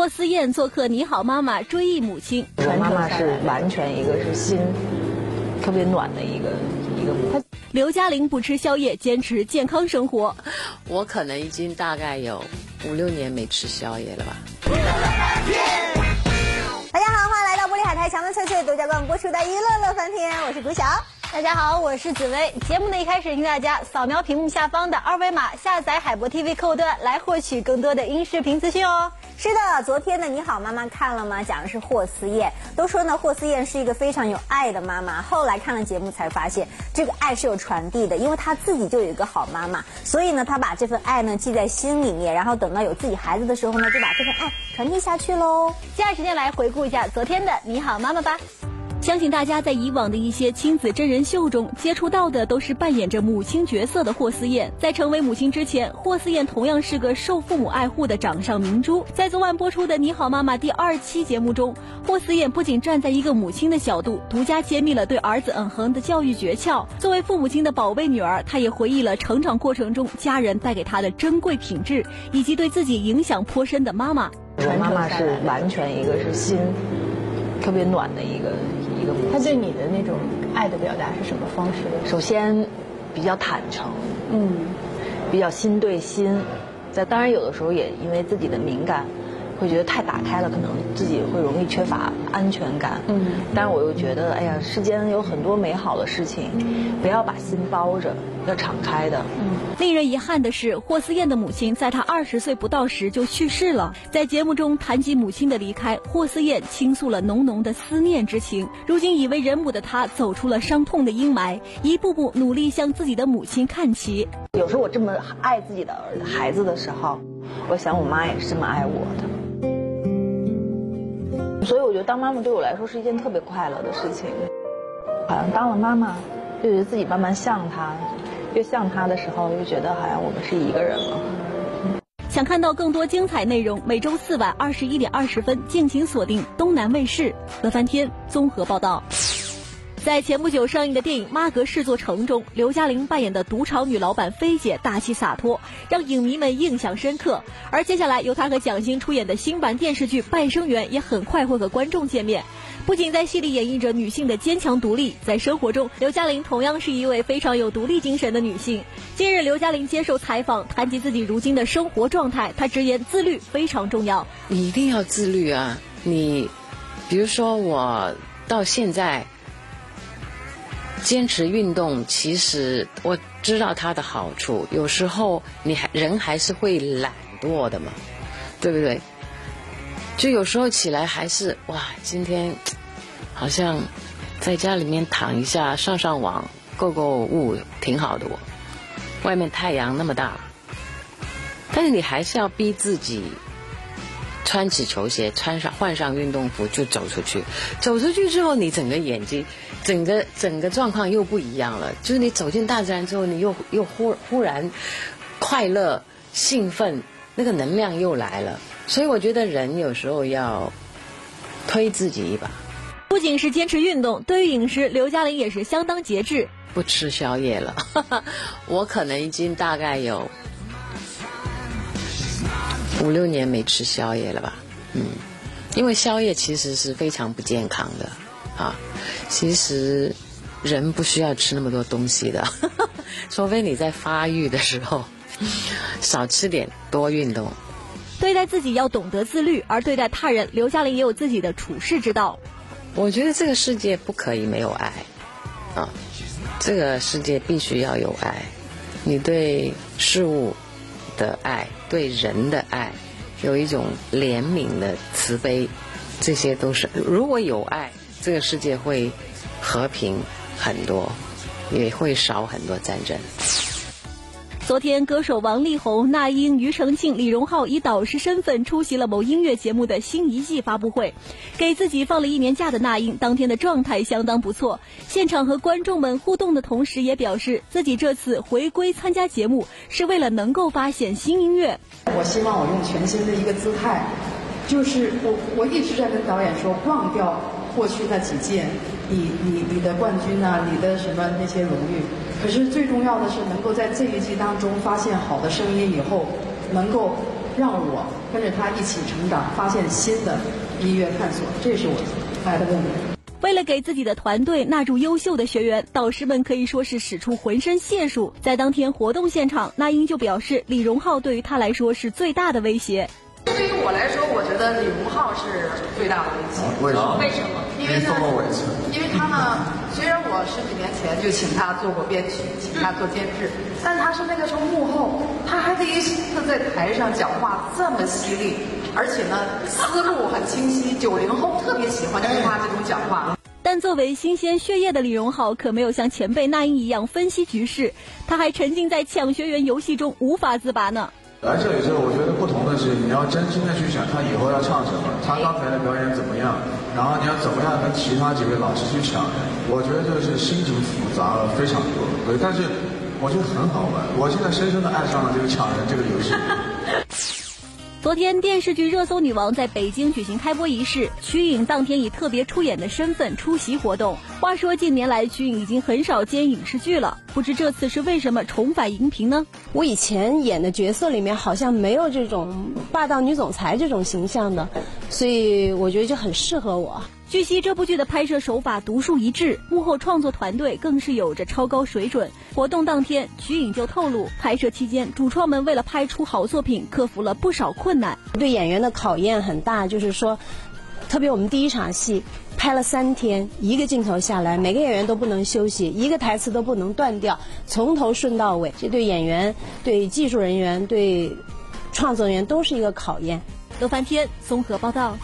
霍思燕做客《你好妈妈》，追忆母亲。我妈妈是完全一个是心特别暖的一个一个母。刘嘉玲不吃宵夜，坚持健康生活。我可能已经大概有五六年没吃宵夜了吧。大家好，欢迎来到玻璃海苔强的翠翠独家冠播出的娱乐乐翻天，我是古晓。大家好，我是紫薇。节目的一开始，请大家扫描屏幕下方的二维码，下载海博 TV 客户端来获取更多的音视频资讯哦。是的，昨天的你好妈妈看了吗？讲的是霍思燕。都说呢，霍思燕是一个非常有爱的妈妈。后来看了节目才发现，这个爱是有传递的，因为她自己就有一个好妈妈，所以呢，她把这份爱呢记在心里面，然后等到有自己孩子的时候呢，就把这份爱传递下去喽。接下来时间来回顾一下昨天的你好妈妈吧。相信大家在以往的一些亲子真人秀中接触到的都是扮演着母亲角色的霍思燕。在成为母亲之前，霍思燕同样是个受父母爱护的掌上明珠。在昨晚播出的《你好妈妈》第二期节目中，霍思燕不仅站在一个母亲的角度，独家揭秘了对儿子嗯哼的教育诀窍。作为父母亲的宝贝女儿，她也回忆了成长过程中家人带给她的珍贵品质，以及对自己影响颇深的妈妈。我妈妈是完全一个是心特别暖的一个。他对你的那种爱的表达是什么方式？首先，比较坦诚，嗯，比较心对心，在当然有的时候也因为自己的敏感。会觉得太打开了，可能自己会容易缺乏安全感。嗯，但是我又觉得，哎呀，世间有很多美好的事情，不要把心包着，要敞开的。嗯，令人遗憾的是，霍思燕的母亲在她二十岁不到时就去世了。在节目中谈及母亲的离开，霍思燕倾诉了浓浓的思念之情。如今已为人母的她走出了伤痛的阴霾，一步步努力向自己的母亲看齐。有时候我这么爱自己的儿孩子的时候，我想我妈也是这么爱我的。所以我觉得当妈妈对我来说是一件特别快乐的事情，好像当了妈妈，就觉得自己慢慢像她，越像她的时候，越觉得好像我们是一个人了。想看到更多精彩内容，每周四晚二十一点二十分，敬请锁定东南卫视《乐翻天》综合报道。在前不久上映的电影《妈阁试作城》中，刘嘉玲扮演的赌场女老板菲姐大气洒脱，让影迷们印象深刻。而接下来由她和蒋欣出演的新版电视剧《半生缘》也很快会和观众见面。不仅在戏里演绎着女性的坚强独立，在生活中，刘嘉玲同样是一位非常有独立精神的女性。近日，刘嘉玲接受采访，谈及自己如今的生活状态，她直言自律非常重要。你一定要自律啊！你，比如说我到现在。坚持运动，其实我知道它的好处。有时候你还人还是会懒惰的嘛，对不对？就有时候起来还是哇，今天好像在家里面躺一下，上上网，购购物，挺好的。我外面太阳那么大，但是你还是要逼自己。穿起球鞋，穿上换上运动服就走出去。走出去之后，你整个眼睛，整个整个状况又不一样了。就是你走进大自然之后，你又又忽忽然快乐、兴奋，那个能量又来了。所以我觉得人有时候要推自己一把。不仅是坚持运动，对于饮食，刘嘉玲也是相当节制，不吃宵夜了。我可能已经大概有。五六年没吃宵夜了吧？嗯，因为宵夜其实是非常不健康的啊。其实人不需要吃那么多东西的，除非你在发育的时候少吃点，多运动。对待自己要懂得自律，而对待他人，刘嘉玲也有自己的处世之道。我觉得这个世界不可以没有爱啊，这个世界必须要有爱。你对事物。的爱，对人的爱，有一种怜悯的慈悲，这些都是。如果有爱，这个世界会和平很多，也会少很多战争。昨天，歌手王力宏、那英、庾澄庆、李荣浩以导师身份出席了某音乐节目的新一季发布会。给自己放了一年假的那英，当天的状态相当不错。现场和观众们互动的同时，也表示自己这次回归参加节目是为了能够发现新音乐。我希望我用全新的一个姿态，就是我我一直在跟导演说，忘掉过去那几届，你你你的冠军啊，你的什么那些荣誉。可是最重要的是，能够在这一季当中发现好的声音以后，能够让我跟着他一起成长，发现新的音乐探索，这是我爱的目的。为了给自己的团队纳入优秀的学员，导师们可以说是使出浑身解数。在当天活动现场，那英就表示，李荣浩对于他来说是最大的威胁。对于我来说，我觉得李荣浩是最大的危机。为什么？为什么？因为呢，因为他呢，虽然我十几年前就请他做过编曲，请他做监制，但他是那个时候幕后，他还第一次在台上讲话这么犀利，而且呢，思路很清晰。九零后特别喜欢听他这种讲话。但作为新鲜血液的李荣浩，可没有像前辈那英一样分析局势，他还沉浸在抢学员游戏中无法自拔呢。来这里之后，我觉得是，你要真心的去想他以后要唱什么，他刚才的表演怎么样，然后你要怎么样跟其他几位老师去抢。我觉得就是心情复杂了非常多，对，但是我觉得很好玩。我现在深深的爱上了这个抢人这个游戏。昨天电视剧热搜女王在北京举行开播仪式，瞿颖当天以特别出演的身份出席活动。话说近年来瞿颖已经很少接影视剧了，不知这次是为什么重返荧屏呢？我以前演的角色里面好像没有这种霸道女总裁这种形象的，所以我觉得就很适合我。据悉，这部剧的拍摄手法独树一帜，幕后创作团队更是有着超高水准。活动当天，瞿颖就透露，拍摄期间主创们为了拍出好作品，克服了不少困难。对演员的考验很大，就是说，特别我们第一场戏拍了三天，一个镜头下来，每个演员都不能休息，一个台词都不能断掉，从头顺到尾。这对演员、对技术人员、对创作人员都是一个考验。乐翻天综合报道。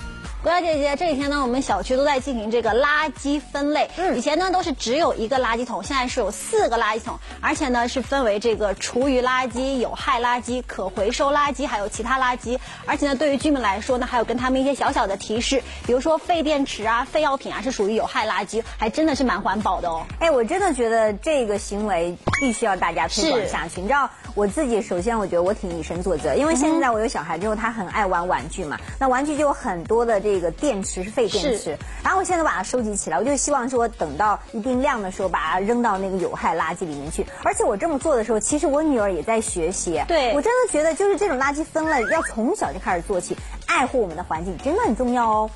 国家姐姐，这几天呢，我们小区都在进行这个垃圾分类。嗯，以前呢都是只有一个垃圾桶，现在是有四个垃圾桶，而且呢是分为这个厨余垃圾、有害垃圾、可回收垃圾，还有其他垃圾。而且呢，对于居民来说呢，还有跟他们一些小小的提示，比如说废电池啊、废药品啊是属于有害垃圾，还真的是蛮环保的哦。哎，我真的觉得这个行为必须要大家推广下去。你知道，我自己首先我觉得我挺以身作则，因为现在我有小孩之后，他很爱玩玩具嘛，那玩具就有很多的这个电池是废电池，然后我现在把它收集起来，我就希望说等到一定量的时候，把它扔到那个有害垃圾里面去。而且我这么做的时候，其实我女儿也在学习。对我真的觉得，就是这种垃圾分类要从小就开始做起，爱护我们的环境真的很重要哦。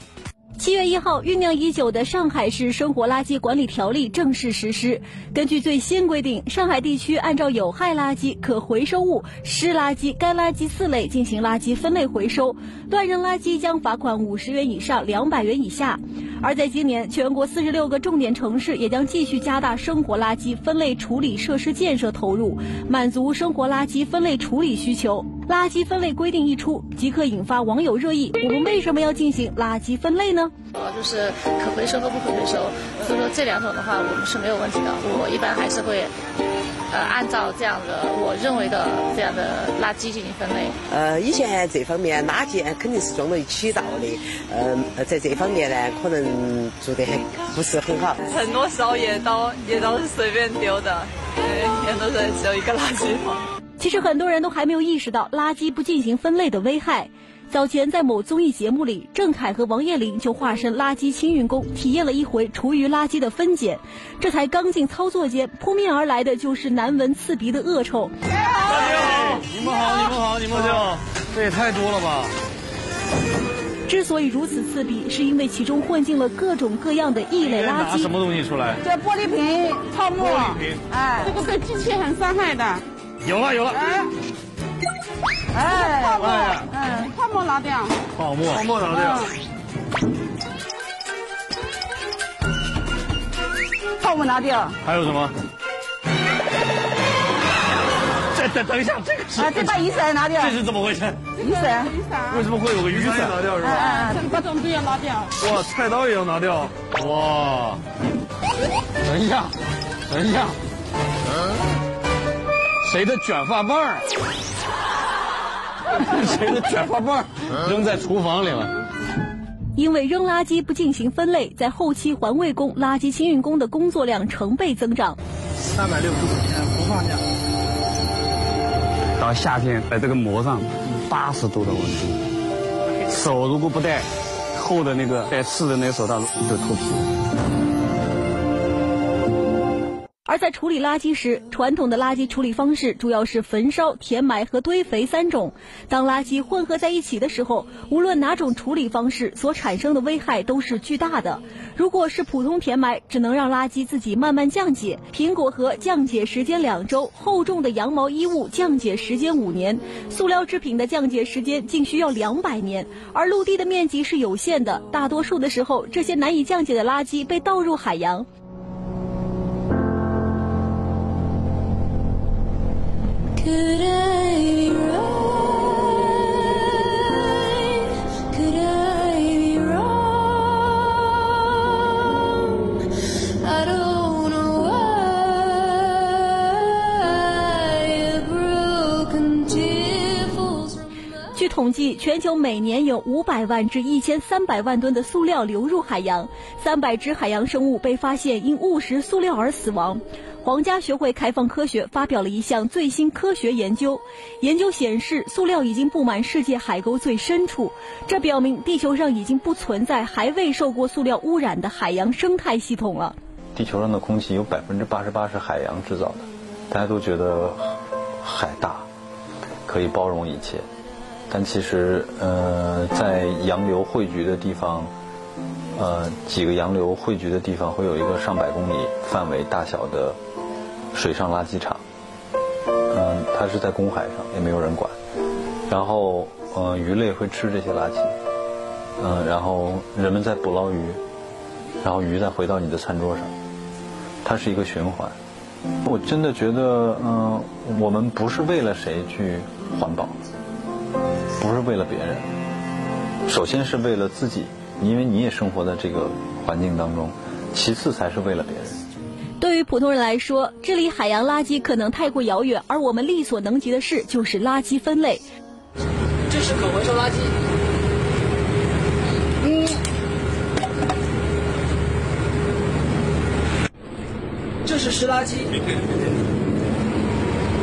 七月一号，酝酿已久的上海市生活垃圾管理条例正式实施。根据最新规定，上海地区按照有害垃圾、可回收物、湿垃圾、干垃圾四类进行垃圾分类回收，乱扔垃圾将罚款五十元以上两百元以下。而在今年，全国四十六个重点城市也将继续加大生活垃圾分类处理设施建设投入，满足生活垃圾分类处理需求。垃圾分类规定一出，即刻引发网友热议。我们为什么要进行垃圾分类呢？啊就是可回收和不可回收，所以说这两种的话，我们是没有问题的。我一般还是会，呃，按照这样的我认为的这样的垃圾进行分类。呃，以前这方面垃圾肯定是装到一起倒的，呃，在这方面呢，可能做的很不是很好。很多时候也都也都是随便丢的，对，也都是只有一个垃圾桶。其实很多人都还没有意识到垃圾不进行分类的危害。早前在某综艺节目里，郑恺和王彦霖就化身垃圾清运工，体验了一回厨余垃圾的分拣。这才刚进操作间，扑面而来的就是难闻刺鼻的恶臭。大家好，你们好，你们好，你们好，这也太多了吧！之所以如此刺鼻，是因为其中混进了各种各样的异类垃拿圾。什么东西出来？这玻璃瓶、泡沫，玻璃瓶哎，这个对机器很伤害的。有了有了，哎，哎，泡沫，嗯，泡沫拿掉。泡沫，泡沫拿掉。泡沫拿掉。还有什么？这等等一下，这个是啊，这把雨伞拿掉。这是怎么回事？雨伞，雨伞为什么会有个雨伞拿掉是吧？哎，这把种子也拿掉。哇，菜刀也要拿掉！哇，等一下，等一下，谁的卷发棒儿？谁的卷发棒扔在厨房里了？因为扔垃圾不进行分类，在后期环卫工、垃圾清运工的工作量成倍增长。三百六十五天不放假。到夏天，在这个膜上八十度的温度，手如果不戴厚的那个带刺的那个手套就脱皮了。而在处理垃圾时，传统的垃圾处理方式主要是焚烧、填埋和堆肥三种。当垃圾混合在一起的时候，无论哪种处理方式所产生的危害都是巨大的。如果是普通填埋，只能让垃圾自己慢慢降解，苹果核降解时间两周，厚重的羊毛衣物降解时间五年，塑料制品的降解时间竟需要两百年。而陆地的面积是有限的，大多数的时候，这些难以降解的垃圾被倒入海洋。据统计，全球每年有五百万至一千三百万吨的塑料流入海洋，三百只海洋生物被发现因误食塑料而死亡。皇家学会开放科学发表了一项最新科学研究，研究显示，塑料已经布满世界海沟最深处，这表明地球上已经不存在还未受过塑料污染的海洋生态系统了。地球上的空气有百分之八十八是海洋制造的，大家都觉得海大，可以包容一切。但其实，呃，在洋流汇聚的地方，呃，几个洋流汇聚的地方会有一个上百公里范围大小的水上垃圾场。嗯，它是在公海上，也没有人管。然后，呃，鱼类会吃这些垃圾。嗯，然后人们在捕捞鱼，然后鱼再回到你的餐桌上，它是一个循环。我真的觉得，嗯，我们不是为了谁去环保。不是为了别人，首先是为了自己，因为你也生活在这个环境当中；其次才是为了别人。对于普通人来说，治理海洋垃圾可能太过遥远，而我们力所能及的事就是垃圾分类。这是可回收垃圾。嗯。这是湿垃圾。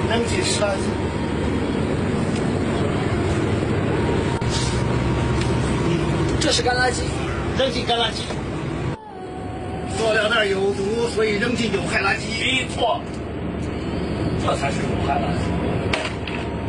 扔进湿垃圾。这是干垃圾，扔进干垃圾。塑料袋有毒，所以扔进有害垃圾。没错，这才是有害垃圾。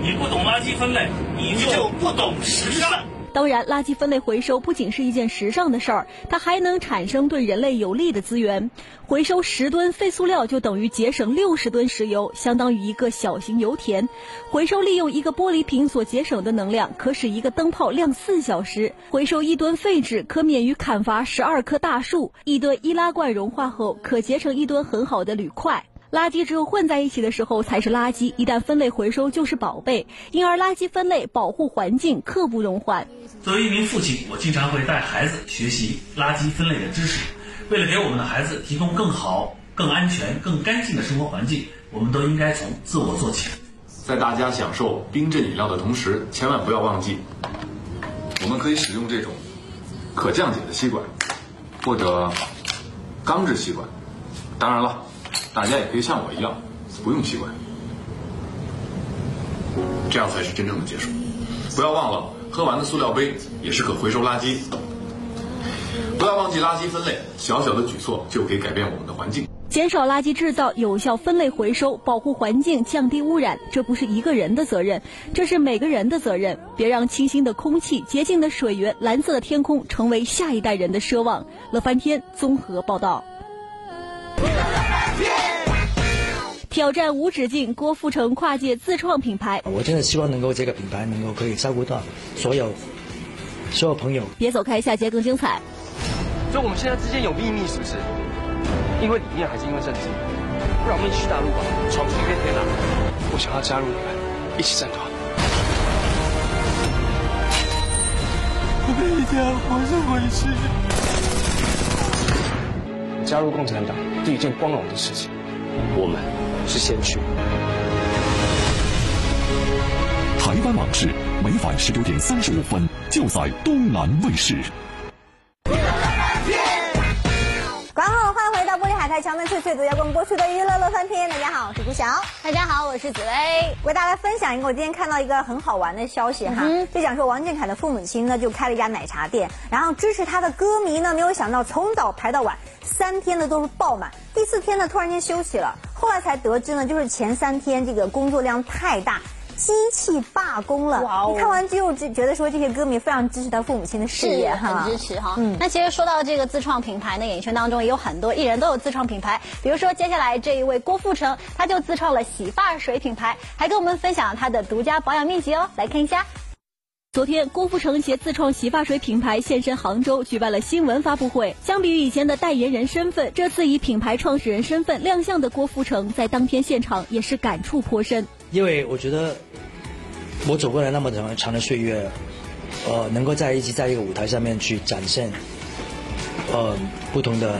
你不懂垃圾分类，你就不懂时尚。当然，垃圾分类回收不仅是一件时尚的事儿，它还能产生对人类有利的资源。回收十吨废塑料就等于节省六十吨石油，相当于一个小型油田。回收利用一个玻璃瓶所节省的能量，可使一个灯泡亮四小时。回收一吨废纸，可免于砍伐十二棵大树。一吨易拉罐融化后，可结成一吨很好的铝块。垃圾只有混在一起的时候才是垃圾，一旦分类回收就是宝贝。因而，垃圾分类保护环境刻不容缓。作为一名父亲，我经常会带孩子学习垃圾分类的知识。为了给我们的孩子提供更好、更安全、更干净的生活环境，我们都应该从自我做起。在大家享受冰镇饮料的同时，千万不要忘记，我们可以使用这种可降解的吸管，或者钢制吸管。当然了。大家也可以像我一样，不用吸管，这样才是真正的结束。不要忘了，喝完的塑料杯也是可回收垃圾。不要忘记垃圾分类，小小的举措就可以改变我们的环境。减少垃圾制造，有效分类回收，保护环境，降低污染，这不是一个人的责任，这是每个人的责任。别让清新的空气、洁净的水源、蓝色的天空成为下一代人的奢望。乐翻天综合报道。挑战无止境，郭富城跨界自创品牌。我真的希望能够这个品牌能够可以照顾到所有所有朋友。别走开，下节更精彩。所以我们现在之间有秘密，是不是？因为理念还是因为政治？不然我们一起去大陆吧，闯出一片天啊！我想要加入你们，一起战团。我们一定要活着回去。加入共产党是一件光荣的事情，我们。是先驱。台湾往事，每晚十九点三十五分，就在东南卫视。观众欢迎回到玻璃海苔、桥门翠翠独家共播出的娱乐乐翻天。大家好，我是顾晓。大家好，我是紫薇。为大家分享一个，我今天看到一个很好玩的消息哈，就讲说王俊凯的父母亲呢就开了一家奶茶店，然后支持他的歌迷呢，没有想到从早排到晚，三天呢都是爆满，第四天呢突然间休息了。后来才得知呢，就是前三天这个工作量太大。机器罢工了，你看完之后就觉得说这些歌迷非常支持他父母亲的事业哈，很支持哈。嗯，那其实说到这个自创品牌呢，演艺圈当中也有很多艺人都有自创品牌，比如说接下来这一位郭富城，他就自创了洗发水品牌，还跟我们分享了他的独家保养秘籍哦。来看一下，昨天郭富城携自创洗发水品牌现身杭州，举办了新闻发布会。相比于以前的代言人身份，这次以品牌创始人身份亮相的郭富城，在当天现场也是感触颇深。因为我觉得。我走过来那么长长的岁月，呃，能够在一起在一个舞台上面去展现，呃，不同的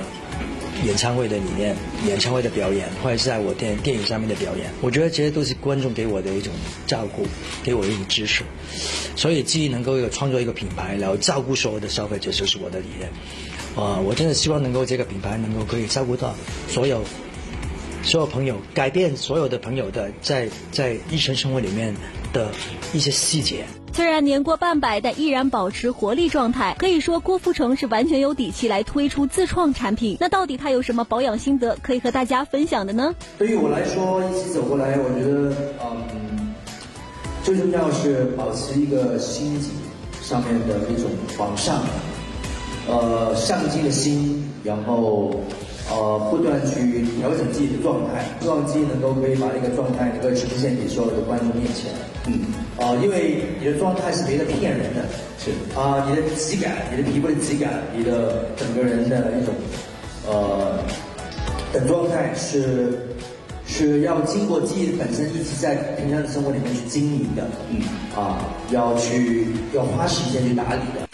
演唱会的里面、演唱会的表演，或者是在我电电影上面的表演，我觉得这些都是观众给我的一种照顾，给我一种支持。所以，既能够有创作一个品牌，然后照顾所有的消费者，就是我的理念。啊，我真的希望能够这个品牌能够可以照顾到所有所有朋友，改变所有的朋友的在在日常生活里面。的一些细节。虽然年过半百，但依然保持活力状态。可以说，郭富城是完全有底气来推出自创产品。那到底他有什么保养心得可以和大家分享的呢？对于我来说，一起走过来，我觉得，嗯，最重要是保持一个心境上面的一种往上，呃，上进的心，然后。呃，不断去调整自己的状态，希望自己能够可以把那个状态能够呈现给所有的观众面前。嗯，啊，因为你的状态是没得骗人的，是啊，你的质感，你的皮肤的质感，你的整个人的一种呃的状态是是要经过自己本身一直在平常的生活里面去经营的。嗯，啊，要去要花时间去打理的。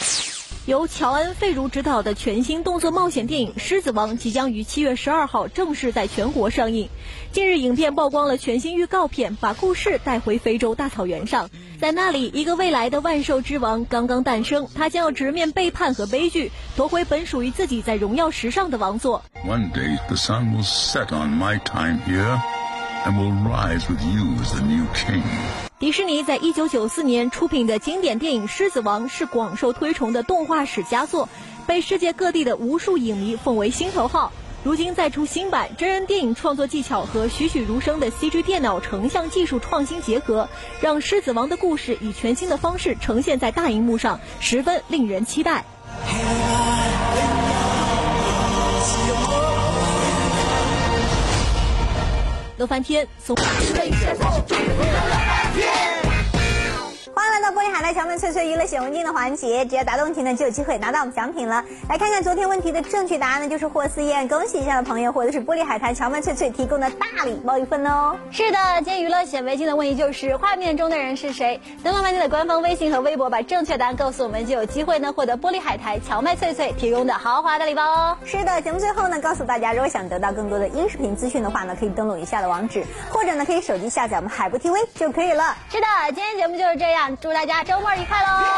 由乔恩·费如执导的全新动作冒险电影《狮子王》即将于七月十二号正式在全国上映。近日，影片曝光了全新预告片，把故事带回非洲大草原上，在那里，一个未来的万兽之王刚刚诞生，他将要直面背叛和悲剧，夺回本属于自己在荣耀石上的王座。One day the sun will set on my time here, and will rise with you the new king. 迪士尼在一九九四年出品的经典电影《狮子王》是广受推崇的动画史佳作，被世界各地的无数影迷奉为心头好。如今再出新版，真人电影创作技巧和栩栩如生的 CG 电脑成像技术创新结合，让《狮子王》的故事以全新的方式呈现在大荧幕上，十分令人期待。乐翻天，送。脆脆娱乐显微镜的环节，只要答对问题呢，就有机会拿到我们奖品了。来看看昨天问题的正确答案呢，就是霍思燕，恭喜一下的朋友获得是玻璃海苔、乔们脆脆提供的大礼包一份哦。是的，今天娱乐显微镜的问题就是画面中的人是谁？登录麦记的官方微信和微博，把正确答案告诉我们，就有机会呢获得玻璃海苔、荞麦脆脆提供的豪华大礼包哦。是的，节目最后呢，告诉大家，如果想得到更多的音视频资讯的话呢，可以登录以下的网址，或者呢可以手机下载我们海博 TV 就可以了。是的，今天节目就是这样，祝大家周。末愉快喽！